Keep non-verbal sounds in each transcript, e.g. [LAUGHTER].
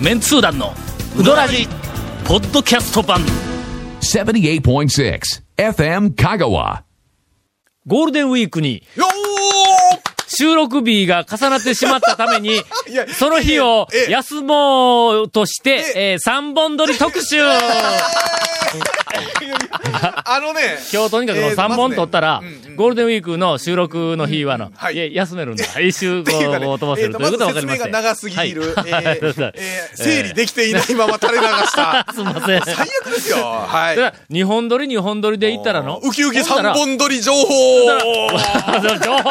メンツー団のウドラジポッドキャスト版。78.6 FM Kagawa. ゴールデンウィークに。よ収録日が重なってしまったために [LAUGHS] その日をええ休もうとして、えー、3本撮り特集 [LAUGHS] ーあのね、[LAUGHS] 今日とにかくえー3本撮ったら、ゴールデンウィークの収録の日はの、はいいや休めるんだ。一週こう飛ばせるということが分かりました。長すぎる、整理できていないまま垂れ流した。すみません。最悪ですよ。はい。だから、2本撮り2本撮りで行ったらの？ウキウキ三本撮り情報情報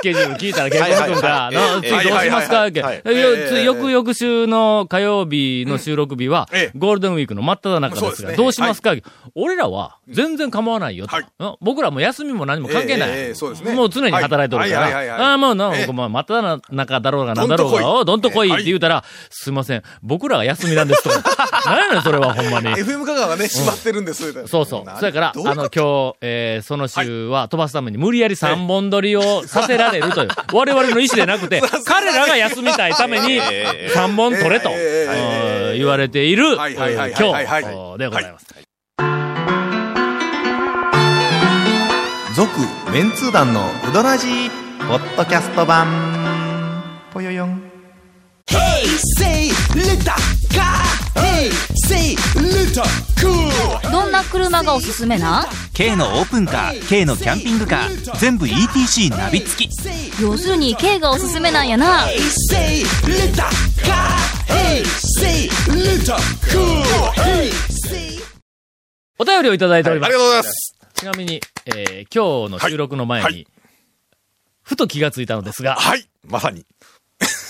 スケジュール聞いたら、な次どうしますか？って。翌々週の火曜日の収録日はええ、ゴールデンウィークの真っ只中ですが、どうしますか？俺らは全然構わないよと。僕らも休みも何も関係ない。もう常に働いてるから、ああ、もう真っ只中だろうがなんだろうが、どんと来い。おどんと来いっええて言うたら、すいません、僕らが休みなんですと。[LAUGHS] 何やねん、それはほんまに。FM 香川がね、閉まってるんです。そうそう。そやから、あの、今日、えーその週は飛ばすために無理やり3本撮りをさせられるという、我々の意思でなくて、[LAUGHS] 彼らが休みたいために3本撮れと、言われている、はいはいはい今日でございます。続メンツー団のウドラジーポッドキャスト版ぽよよん. Hey, say. どんな車がおすすめな？K のオープンカー K のキャンピングカー全部 ETC ナビ付き要するに K がおすすめなんやな Hey, say little car. Hey, say little cool. Hey, say. お便りをいただいております。ありがとうございます。ちなみに、えー今日の収録の前に、はいはいふと気がついたのですが、はい。まさに。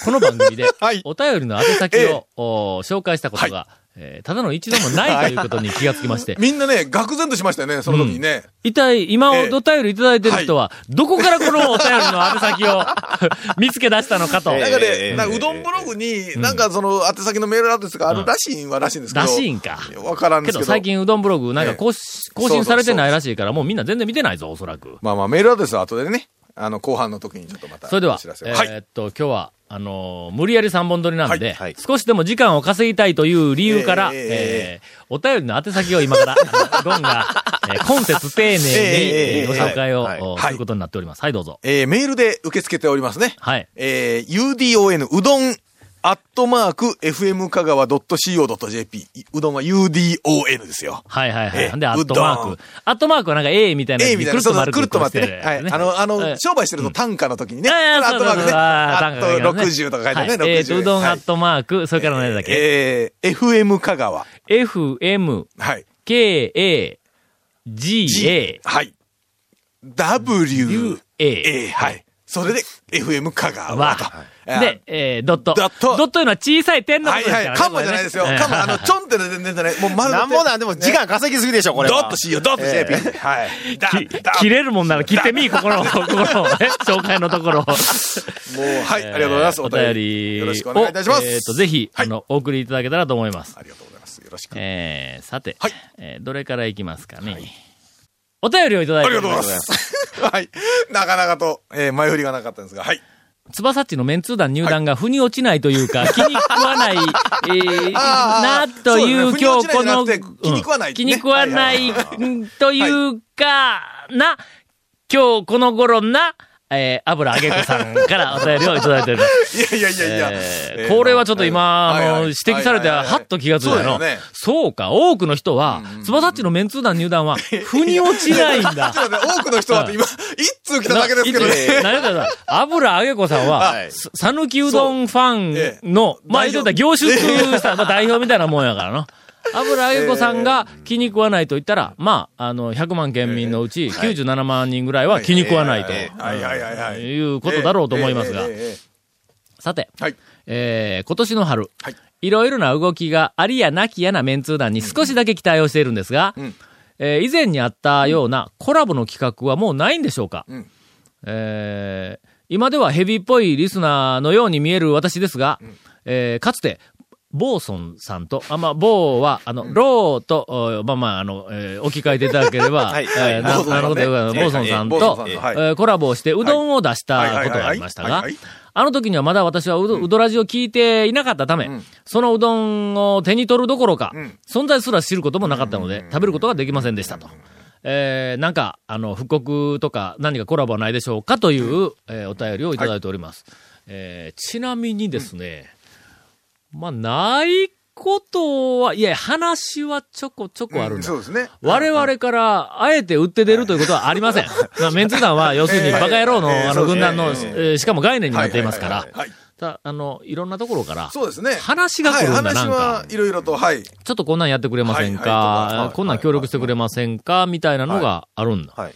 この番組で [LAUGHS] はい、お便りの宛先えを、お紹介したことが、えーただの一度もないということに気がつきまして、[LAUGHS] みんなね、愕然としましたよね、その時にね。一体、今ええお便りいただいてる人は、どこからこのお便りの宛先を [LAUGHS] 見つけ出したのかと。なんかね、ええなうどんブログに、なんかその、宛先のメールアドレスがあるらしいんはらしいんですけど。らしいんか。わからんですけど。けど最近うどんブログなんかええ更新されてないらしいから、もうみんな全然見てないぞ、おそらく。まあまあ、メールアドレスは後でね、あの、後半の時にちょっとまた。それではお知ら、せをえはい。ーっと、今日は、あのー無理やり3本撮りなんで、はいはい少しでも時間を稼ぎたいという理由から、えええーお便りの宛先を今から、[LAUGHS] ゴンが、えー今節丁寧に、ええええご紹介を、はいおはいすることになっております。はい、どうぞ。えー、メールで受け付けておりますね。はい。えー、udon、うどん、アットマーク、fm 香川 .co.jp。うどんは udon ですよ。はいはいはい。ええで、アットマーク。アットマークはなんか A みたいなや A みたいな、そうそう、くるっと待ってはい。あの、あの、ええ商売してると単価の時にね。ああアットマークね。ああと60とか書いてあるね、はいえー60。と、うどんアはいットマーク、それから何だっけ？えー、FM 香川。?FM、はい。K、A、G、A、はい。W。A、はい。それで、FM 香川わと。で、えー、ドット。ドットドットいうのは小さい点のこはいはい。とですからね。カンマじゃないですよ。カンマ、あの、ちょんっての全然ね、もう丸なんぼなんでも時間稼ぎすぎでしょ、これは。ドッとしよう、ドッと JP。はい。だ、きだ、切れるもんなら切ってみ、ここの、ここの、ね、紹介のところ。もう、はい、ありがとうございます。お便りを。よろしくお願いいたします。えっと、ぜひ、はいあの、お送りいただけたらと思います。ありがとうございます。よろしく。えー、さて、はいえーどれからいきますかね。お便りをいただいてありがとうございます。はい。なかなかと、えー前振りがなかったんですが、はい。つばさっちのメンツー団入団が腑に落ちないというか、気に食わない、えー、あーな、という今日この、気に食わないうん気に食わない。というか、な、今日この頃な、えー、油揚げ子さんからお便りをいただいております。いやいやいやいや。えーこれはちょっと今、あの、指摘されて、はっと気がついたの。そうか、多くの人は、つばさっちのメンツー団入団は、腑に落ちないんだ。多くの人は今、一通来ただけですけどね。何だか油揚げ子さんははい、ささぬきうどんファンの、まあ言うたら代表凝縮した、まあ代表みたいなもんやからな。油揚げ子さんが気に食わないと言ったら、まあ、あの、100万県民のうち97万人ぐらいは気に食わないと。はいうことだろうと思いますが。さて、ーはい。えー、今年の春、はい。いろいろな動きがありやなきやなメンツー団に少しだけ期待をしているんですが、ん。えー以前にあったようなコラボの企画はもうないんでしょうか、ん。えー今ではヘビーっぽいリスナーのように見える私ですが、えーかつて、ボーソンさんと、あ、まあ、ボーは、あの、ローと、おまあまあ、あの、えー置き換えていただければ、はい。えーなるほど、ボーソンさんと、えーコラボをして、うどんを出したことがありましたがはいはい。はいはい、あの時にはまだ私はうど、うどらじを聞いていなかったため、そのうどんを手に取るどころか、存在すら知ることもなかったので、食べることができませんでしたと。えー、なんか、あの、復刻とか何かコラボはないでしょうかという、えーお便りをいただいております。えーちなみにですね、まあ、ないことは、いや、話はちょこちょこあるんだ。そうですね。我々から、あえて売って出るということはありません。まあメンツ団は、[LAUGHS] 要するに、バカ野郎の、あの、軍団の、えーしかも概念になっていますからたあの、いろんなところから、そうですね。話が来るんだはい、なんか話はいろいろと、はい。ちょっとこんなんやってくれませんはいはいはい、かこんなん協力してくれませんか、みたいなのがあるんだ。はい。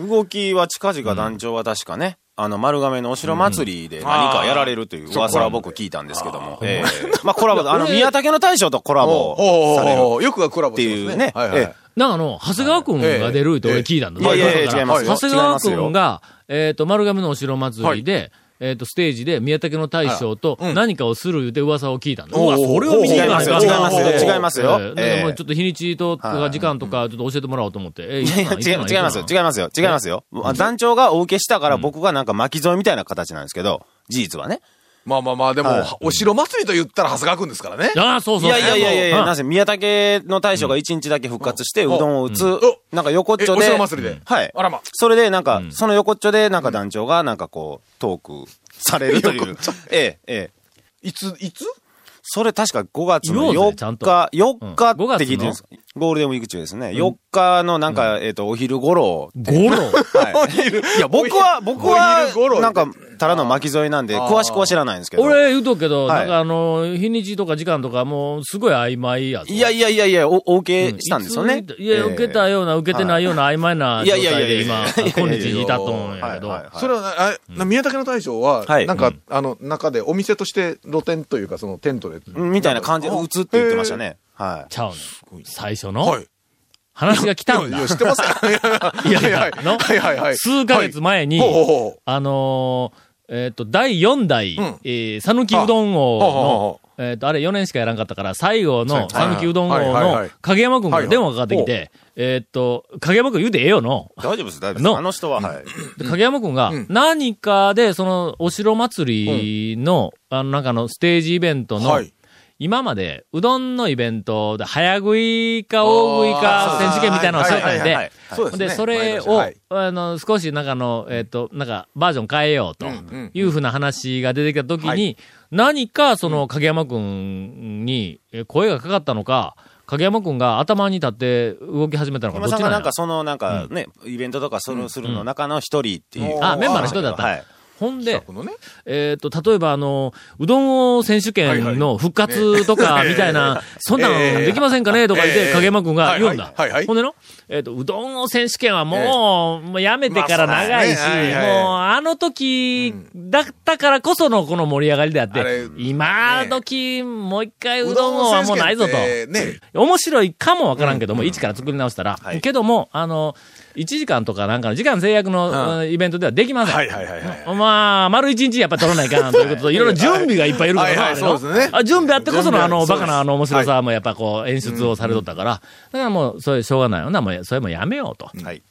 動きは近々団長は確かね、あの、丸亀のお城祭りで何かやられるという噂は僕聞いたんですけども。ええ。まあコラボ、[LAUGHS] あの、宮武の大将とコラボされる。よくがコラボっていうね。はいはい。えなんかあの、長谷川くんが出るって俺聞いたんだ。いやいや違いますよ。長谷川くんが、えっと、丸亀のお城祭りで、えっと、ステージで宮武の大将と何かをする言うて噂を聞いたんだ。うわ、それを見に行かないかんな違いますよ。違いますよ。ええだからもうええちょっと日にちとか時間とかちょっと教えてもらおうと思って。え、いいやいや違い違いますよ、違いますよ、違いますよ。あ団長がお受けしたから僕がなんか巻き添えみたいな形なんですけど、事実はね。まあまあまあ、でも、はい。お城祭りと言ったら長谷川くんですからね。ああ、そうそう。いやいやいやいやいや、うん。なぜ宮武の大将が一日だけ復活して、うどんを打つ、なんか横っちょえおで。城祭りで？はい。あらま。それでなんか、その横っちょでなんか団長がなんかこう、トークされるという。ええ、ええ。いつ、いつ？それ確か5月の4言おうぜちゃんと。日、4日うんって聞いてるんです。かゴールデンウィーク中ですね。4日のなんか、えっと、お昼頃。ゴロ？はい。[LAUGHS] いや、僕は、僕は、なんか、ただの巻き添えなんで、詳しくは知らないんですけど。俺言うとくけど、はいなんかあの、日にちとか時間とかもうすごい曖昧やぞいやいやいやいや、お、お受けしたんですよねい。や、受けたような、受けてないような曖昧な状いやいやいや態で今、今日に至っとんやけど。はいはいはいそれはな、あな宮武の大将は、はいなんか、あの、中でお店として露店というか、そのテントで。みたいな感じで、打つって言ってましたね。はちゃうの。最初の？はい。話が来たんだ。いや、。知ってますか [LAUGHS] いやいやはいのはいはいはい。数ヶ月前にほうほうほう。あのー、えっと、第4代うん、えー、讃岐うどん王の、えっと、あれ4年しかやらんかったから、最後の讃岐うどん王の影山くんから電話がかかってきて、えっと、影山くん言うてええよの？い。大丈夫です、大丈夫です。の？あの人は、はい。で影山くんがうん、何かで、その、お城祭りの、あの、なんかのステージイベントのはい、今まで、うどんのイベントで、早食いか大食いか選手権みたいなのをしてたんではいはいはい、それを、はい。あの、少しなんかの、えっ、と、なんか、バージョン変えようと。うんうんいうふうな話が出てきたときに、はい。何かその影山くんにえ声がかかったのか、影山くんが頭に立って動き始めたのか、どっちなんなんかそのなんかね、イベントとかそのするの中の一人っていう。あメンバーの一人だった。はい。ほんで、ね。えっ、と、例えばあの、うどん王選手権の復活とかみたいな、[LAUGHS] そんなんできませんかね？とか言って、ええ。影山くんが言うんだ。はいはい。はいはいほんでの、えっ、と、うどん王選手権はもう、もうやめてから長いし、まあねはいはい。もうあの時だったからこそのこの盛り上がりであって、あれ今時、もう一回うどん王はもうないぞと。ね。面白いかもわからんけども、一から作り直したら。はい。けども、あの、1時間とかなんかの時間制約の、うん。イベントではできません。はいはいはいはい。まあ、丸一日やっぱ取らないかんということと、いろいろ準備がいっぱいいるからそうですねあ準備あってこそのあの、バカなあの面白さもやっぱこう演出をされとったから、だからもう、それしょうがないよな、もうそれもやめようと。はい。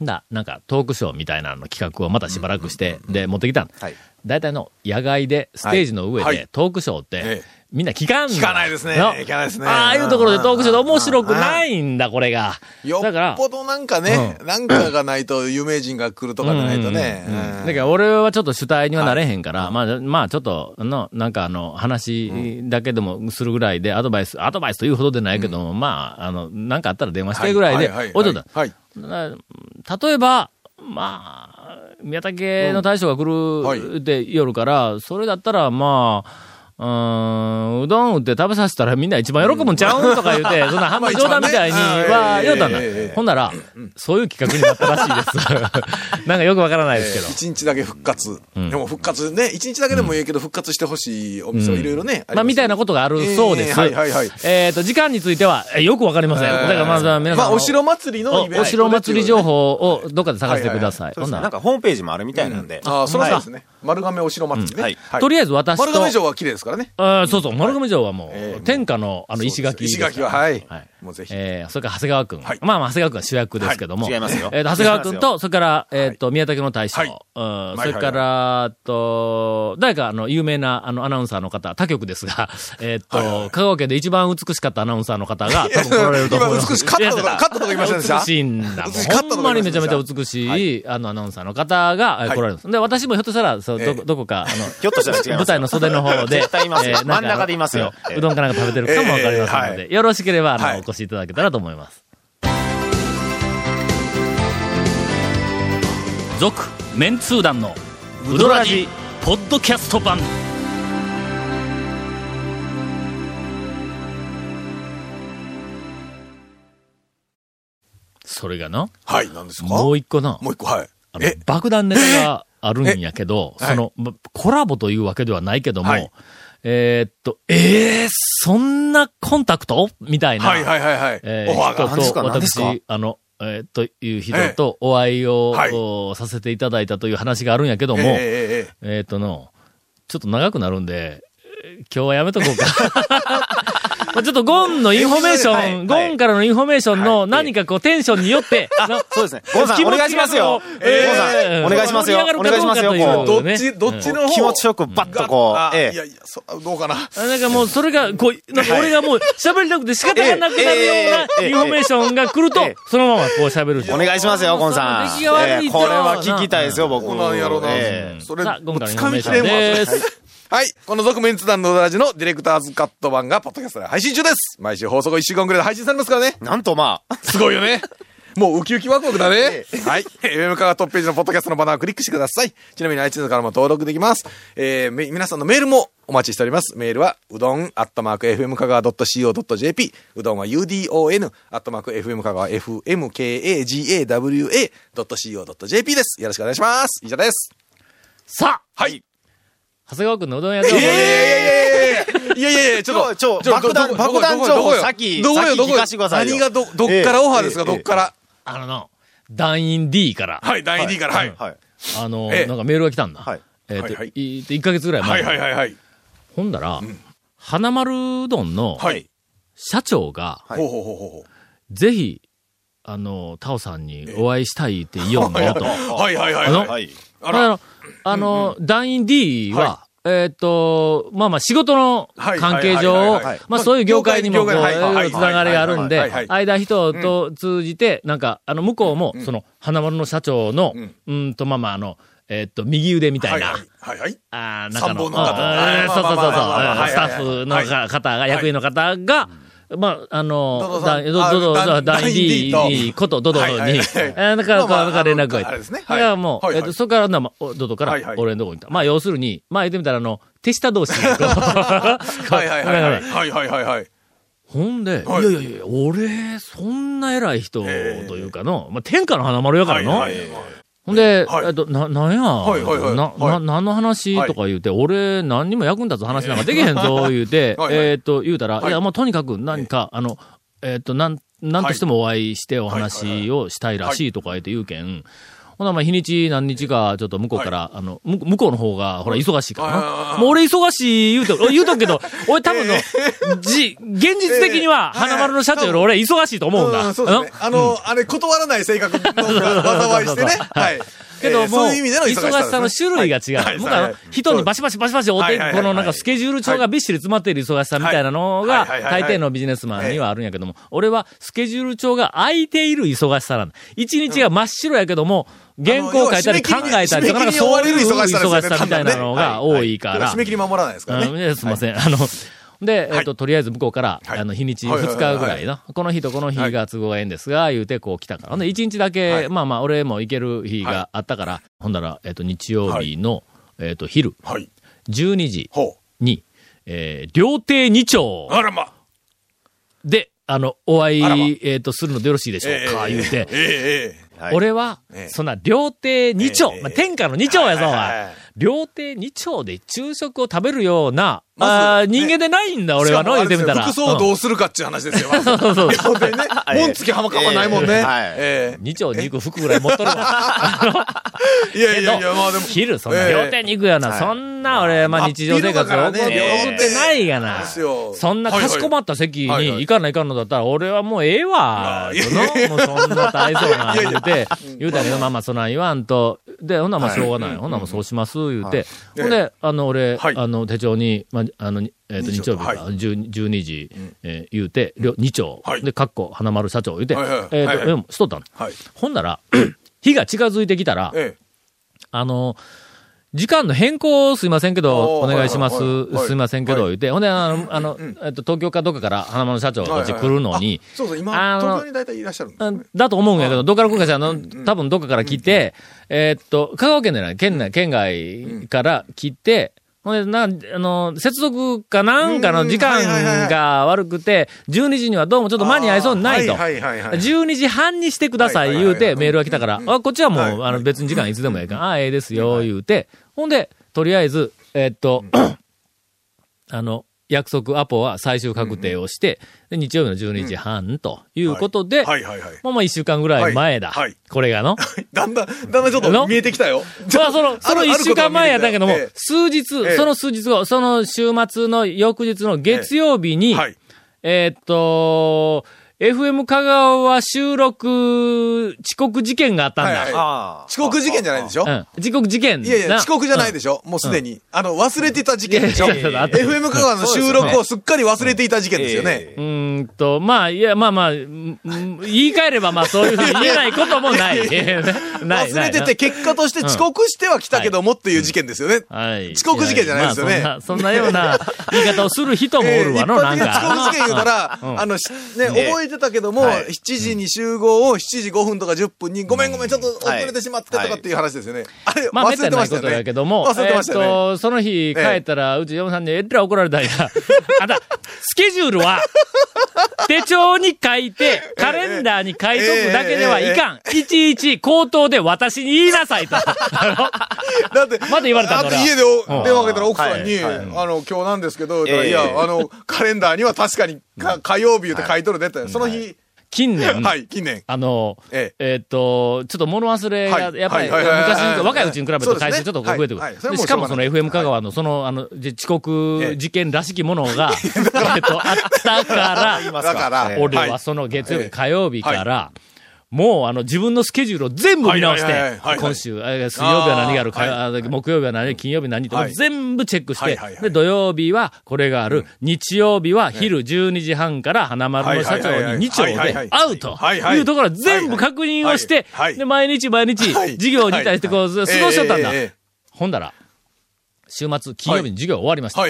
だ、なんかトークショーみたいなの企画をまたしばらくして、で、持ってきたん。はい。大体の野外で、ステージの上はい。でトークショーって、ええ。みんな聞かんの。聞かないですね。の。聞かないですね。ああいうところでトークショーで面白くないんだ、これが。よだからっ、ぽどなんかね、なんかがないと有名人が来るとかじゃないとね。だから俺はちょっと主体にはなれへんから、まあ、まあちょっと、の、なんかあの、話だけでもするぐらいで、アドバイス、アドバイスというほどでないけども、まあ、あの、なんかあったら電話してぐらいではは、置いとった。はい。例えば、まあ、宮武の大将が来るって夜から、それだったら、まあ、うーん、うどん売って食べさせたらみんな一番喜ぶんちゃうんとか言うて、[LAUGHS] そんな半分冗談みたいには言うたんだ。ほんなら、そういう企画になったらしいです。[LAUGHS] なんかよくわからないですけど。一日だけ復活。でも復活ね、一日だけでもいいけど復活してほしいお店をいろいろね。まあ、みたいなことがあるそうです。ええはいはいはいえっと、時間については、えよくわかりません。だからまずは皆さん。まあ、お城祭りのイベントおお城祭り情報をどっかで探してください。ほんならなんかホームページもあるみたいなんで。ああ、そうはいですね。丸亀お城祭りね。はいとりあえず私と、丸亀城は綺麗ですか？からね。あーそうそう、丸亀城はもう、ええ天下の、あの、石垣。石垣は、はい。はい。もうぜひ。えー、それから長谷川くん。はい。まあまあ、長谷川くんは主役ですけども。はい。違いますよ。えーと、長谷川くん違いまと、それから、えっと、宮武の大将。はい。うん、いそれから、と、誰か、あの、有名な、あの、アナウンサーの方、他局ですが、[LAUGHS] えっと、香川県で一番美しかったアナウンサーの方が、多分来られると思います。今美しかったとかいやカットとか言いませんでした？美しいんだ。もう美しかったとかほんまにめちゃめちゃ美しい、あの、アナウンサーの方が、来られるんです。で、私もひょっとしたら、そう、どどこか、あの、ひょっとしたら舞台の袖の方で、絶対いますよ。真ん中でいますよ。うどんかなんか食べてるかもわかりませんのええで、よろしければ、あの、越しいただけたらと思います。続、メンツー団の、ウドラジ、ポッドキャスト版。それがな、はい、なんですか？もう一個な、もう一個、はい。あのえ、爆弾ネタがあるんやけど、[LAUGHS] え？その、まコラボというわけではないけども、はいえーっと、えー、そんなコンタクト？みたいな、はいはいはいはい。えーオファーが。人と、私、あの、えーという人とお会いを、はいおさせていただいたという話があるんやけども、ええええええーっとの、ちょっと長くなるんで、えー今日はやめとこうか。まあちょっとゴンのインフォメーション、はいはいゴンからのインフォメーションの何かこうテンションによって、のそうですね。ゴンさん、[LAUGHS] お願いしますよ。えーゴンさん、お願いしますよ。お願いしますよ。どっち、どっちの方気持ちよくバッとこあう、ええ。いやいや、そどうかな。あなんかもう、それが、こう、なんか俺がもう喋りたくて仕方がなくなるよえええうなえインフォメーションが来るとええ、そのままこう喋るし。お願いしますよ、ゴンさん。これは聞きたいですよ、僕。そうなんやろなええそれ、さあ、今回のインフ掴ォメーションみきれんわ。はい。この続メンツ団のうどらじのディレクターズカット版がポッドキャストで配信中です。毎週放送後1週間くらいで配信されますからね。なんとまあ、すごいよね。もうウキウキワクワクだね。はい。FM カがトップページのポッドキャストのバナーをクリックしてください。ちなみに iTunes からも登録できます。えー、め皆さんのメールもお待ちしております。メールは、うどん、アットマーク、FM 香川 .co.jp。うどんは UDON、アットマーク、FM 香川、FMKAGAWA.co.jp です。よろしくお願いします。以上です。さあ、はい。長谷川くんのうどん屋情報でーす。いやいやいや、ちょっと、ちょ、ちょ爆弾、爆弾情報、さっき、どこよどこよかしてください。何がど、どっからオファーですか、どっから。あのな、団員 D から、はい、第 D から、はい。あの、なんかメールが来たんだ。はいえっ、と、は1ヶ月ぐらい前。はいはいはいはい。ほんだら、花丸うどんのはい。社長が、ほうほうほうほうほう。ぜひ、あの、タオさんにお会いしたいって言おうのよと。はいはいはいあの。あら、あの、あの、団員 D は、えーっと、まあまあ仕事の関係上まあそういう業界にもこう、つながりがあるんで間人と通じて、なんか、あの、向こうも、その、花丸の社長の、ん。うんと、まあまああの、えーっと、右腕みたなはいいはい、はいはい。あー中の、そうそうそうそう、スタッフのか方が、役員の方が、まあ、あの、ドドドあドドド、だ団員 D に、ことドドドに、はいはいはい。えーだかなんか連絡がいあのあれですね。い。や、もう、はいはいえっと、そこからドドからはいはい、俺のとこに。まあ、要するに、まあ、言ってみたら、あの、手下同士。はいはいはいはい。[LAUGHS] はいはいはい。はい。ほんで、いはい。やいやいや、俺、そんな偉い人というかの、まあ、天下の花丸やからの。ほんで、はい。えっと、な、なんや、はいはいはい。な、な、はい。何の話とか言うて、俺、何にも役に立つ話なんかできへんぞ、言うて、[LAUGHS] はいはい。えっと、言うたら、はい。いや、もうとにかく何か、あの、えっと、なん、なんとしてもお会いしてお話をしたいらしいとか言って言うけん、ほな、まあ、日にち何日か、ちょっと向こうから、あの、む向こうの方が、ほら、忙しいからはいはいはいは。い。なもう俺忙しい言うて、俺言うとくけど、[LAUGHS] 俺多分の、じ、現実的には、ええ。花丸の社長より俺忙しいと思うんだ。うんそうですね。あの、あれ、断らない性格の災いしてね。はい。けども、忙しさの種類が違う。はい。僕ははい。はい。人にバシバシバシバシ追ってこのなんかスケジュール帳がびっしり詰まっている忙しさみたいなのが、はい。はい。はい。はい。大抵のビジネスマンにはあるんやけども、俺はスケジュール帳が空いている忙しさなんだ。一日が真っ白やけども、原稿書いたり考えたりとか、なんかそういう忙しさみたいなのが多いから。締め切り守らないですからうんね。すみません。あの、で、えっ、と、とりあえず向こうから、はいあの、日にちはいはい2日ぐらいの、この日とこの日が都合がええんですが、言うてこう来たから。ほんで、1日だけ、はいまあまあ、俺も行ける日があったから、ほんだら、えっ、と、日曜日の、えっ、と、昼、はい。12時ほに、えー、料亭二丁う。あらま。で、あの、お会い、えっ、と、するのでよろしいでしょうか、言うて。ええ俺は、ええ。そんな、料亭二丁、ええ。まあ、天下の二丁やぞ、はい。料亭二丁で昼食を食べるような、まずあ人間でないんだ、俺はの、言ってみたら。服装をどうするかっていう話ですよ。[LAUGHS] そうそうそう両手にね。[LAUGHS] 門付き浜かはないもんね。ええはいえ二丁に行く服ぐらい持っとるわ。いやのいやいや、まあでも。昼、そんなええ料亭に行くような、そんな俺、まあ日常生活を送ってないがな。そんなかしこまった席に行かないかんのだったら、俺はもうええわ。もうそんな大層な、言うて、言うたけど、まあまあ、そんなん言わんと。で、ほんならまあしょうがない。はいほんならもうそうします、言うて。い。ほんで、あの、俺、はい。あの、手帳に、まあ、あの、えっと、日日曜日か、はい。12 12時、えー言うて、両二丁。はい。で、かっこ、花丸社長言うて、えっと、しとったの。はい。ほんなら、[CLEARS THROAT] 日が近づいてきたら、え。あの、時間の変更すいませんけど、お願いします。すいませんけど、は言って。ほんで、あの、あの、えっと、東京かどっかから花丸社長え。こっち来るのに、あそうそう、今、あの東京に大体いらっしゃるだと思うんやけど、どっから来るかしら、あの、多分どっかから来て、えーっと、香川県でない、県内、県外から来て、ほんで、な、あの、接続かなんかの時間が悪くて、12時にはどうもちょっと間に合いそうにないと。はいはいはいはい。12時半にしてください言うてメールが来たから、あ、こっちはもう、はい。あの別に時間 [LAUGHS] いつでもええから、あ、ええですよ、言うて、ほんで、とりあえず、えーっと、[COUGHS] あの、約束アポは最終確定をして、で日曜日の12時半ということで、はいはいはい。まあまあ一週間ぐらい前だ。はいはいこれがの。[LAUGHS] だんだん、だんだんちょっの？と見えてきたよ。[LAUGHS] まあその、[LAUGHS] その一週間前やったけどもあるあるこ、数日、ええその数日後、その週末の翌日の月曜日に、とはい。えーっと、FM 香川収録遅刻事件があったんだ。はいはいあ遅刻事件じゃないでしょ？うん。遅刻事件。いやいや、な遅刻じゃないでしょ？もうすでに。あの、忘れてた事件でしょ ?FM 香川の収録をすっかり忘れていた事件ですよね。えうーんと、まあ、いや、まあまあ、うんうん言い換えれば、まあ、そういうふうに言えないこともない。[LAUGHS] [LAUGHS] ない、忘れてて、結果として遅刻しては来たけどもっていう事件ですよね。はい。遅刻事件じゃないですよねやまあそんな、そんなような言い方をする人もおるわの、[LAUGHS] えーなんか。遅刻事件言うたら、うんあの、しね、覚えてたけども、はい。7時に集合を7時5分とか10分に、ごめんごめん、ちょっと遅れてしまってとかっていう話ですよね。あれ、まあ、忘れてましたよね。やけども、忘れてましたよその日帰ったら、うち嫁さんにえらい怒られたんや。[LAUGHS] あんた、スケジュールは、手帳に書いて、カレンダーに書いとくだけではいかん。いちいち口頭で私に言いなさいと。あだって、[LAUGHS] まだ言われたんだ家で電話かけたら奥さんに、あの、今日なんですけど、ええ。いや、あの、カレンダーには確かにか火曜日言って書いとるねって、その日、の近年、はい、近年。あの、ええ。ーっと、ちょっと物忘れが、はい。やっぱり、昔に、若いうちに比べると回数ちょっと増えてくる。はい。はいしかもその FM 香川のその、あの、じ遅刻事件らしきものが、[LAUGHS] えーっと、あったから、だか。ら、俺はその月曜日、ええ火曜日から、もうあの自分のスケジュールを全部見直して今週、えー水曜日は何がある、かあ木曜日は何、金曜日何って、はい。全部チェックしてで、土曜日はこれがある、日曜日は昼12時半から花丸の社長に2丁で会うとはいうところを全部確認をしてで、毎日毎日はい。授業に対してこう、過ごしとったんだ。ほんだら、週末、金曜日に授業終わりました。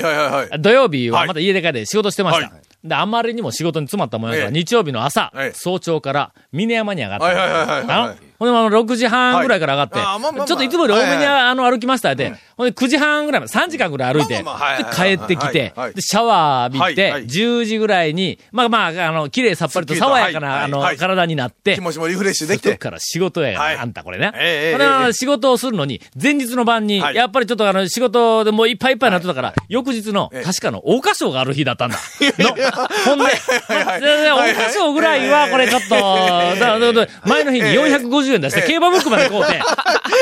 土曜日はまた家で帰って仕事してました。はいで、あまりにも仕事に詰まったもんやから、ええ。日曜日の朝、ええ。早朝から峰山に上がった。はいはいはいはいほんで、あの、6時半ぐらいから上がって、はいあまあまあまあ。ちょっといつもより多めに、あの、歩きましたって、ほんで、9時半ぐらいまで、3時間ぐらい歩いて、まあまあまあはいはいで、帰ってきてシャワー浴びて、はいはい。10時ぐらいに、まあまあ、あの、綺麗さっぱりと爽やかな、あの体になって気、持ちもリフレッシュできて。そこから仕事やあんたこれね。えこれはええ。仕事をするのに、前日の晩に、はい。やっぱりちょっとあの、仕事でもういっぱいいっぱいになってたから、翌日の、ええ。確かの、大花賞がある日だったんだ。の [LAUGHS] ほんで、はいはいでで大花賞ぐらいは、これちょっと、前の日に450円出して、競馬ブックまで買うて、[LAUGHS] こ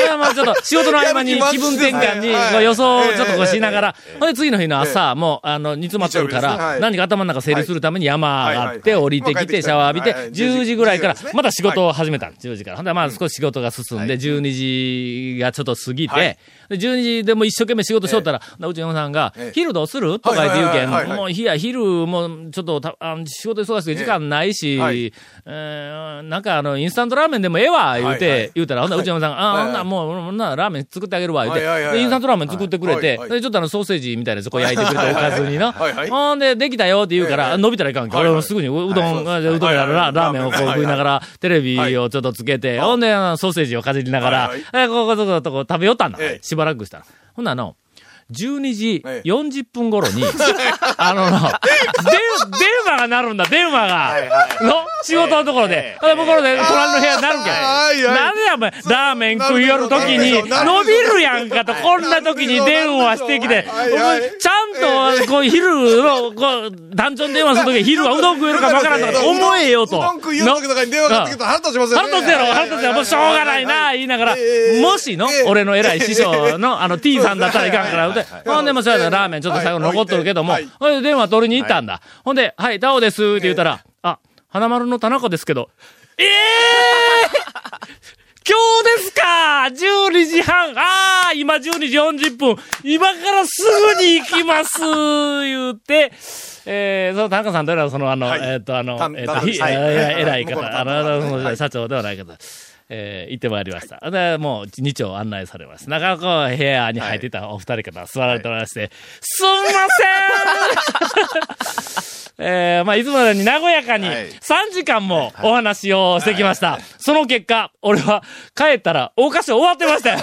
れはまあちょっと仕事の合間に気分転換に、予想をちょっとこうしながえら、ほんで次の日の朝、もう、あの、煮詰まってるから、何か頭の中整理するために山上がって、降りてきて、シャワー浴びてはい。はい、10時ぐらいから10時ですね、また仕事を始めた。10時から。ほんで、まあ少し仕事が進んで、12時がちょっと過ぎはい。て、で12時でも一生懸命仕事しとったら、うちの嫁さんがええ、昼どうする？とか言って言うけん、もう、いや、昼もちょっとたあの仕事忙しくて時間ないし、ええ。はい。えーなんかあの、インスタントラーメンでもええわ、言うはい。はてい、言うたら、ほんならうちの嫁さんが、あ、はいほんならもう、ならラーメン作ってあげるわ、言うて、はいはいはいインスタントラーメン作ってくれてはい、はいでちょっとあの、ソーセージみたいなやつこう焼いてくれて、おかずにな。はいはいほんで、できたよって言うから、ええ。伸びたらいかん。けど、俺もすぐにううどん、うどんやらラーメンをこうはい食いながら、テレビをちょっとつけて、ほんで、ソーセージをかじりながらはい、えここそこそこ食べよったんだばらくしたら。ほんなあの、12時ええ。40分頃に、[LAUGHS] あのな、電、電話が鳴るんだ、電話が。の仕事のところで。で向こうで隣の部屋になるけん。なんでや、お前、ラーメン食いよるときに、伸びるやんかと、こんなときに電話してきて、ちゃんと、こう、昼の、こう、団長に電話するとき、[LAUGHS] 昼はうどん食えるかわからんとか、思えよと。うどん食いよる時とかに電話かかってきたら腹立ちますよね。腹立つやろ、腹立つやろ、もうしょうがないな、言いながら、もしの、俺の偉い師匠の、あの、T さんだったらいかんから、でほんでもそうやなラーメンちょっと最後残っとるけども。ほんで電話取りに行ったんだ。ほんで、はい、タオですって言ったら、あ、花丸の田中ですけど、ええ [LAUGHS] 今日ですか !12 時半。ああ今12時40分。今からすぐに行きます。言うて、えー、その田中さんというのは、その、あの、はい。えっ、と、あのた、えっ、と、えー偉い方、あの社長ではない方。えー行ってまいりました。で、もう、二丁案内されます。中こう、部屋に入っていたお二人方座られておりまして、すんません [LAUGHS] えー、まあ、いつものように和やかに、はい3時間もお話をしてきました。その結果、俺は帰ったら、大菓子終わってましたよ。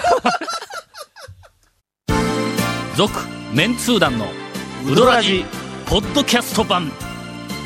続、メンツー団の、ウドラジ、ポッドキャスト版。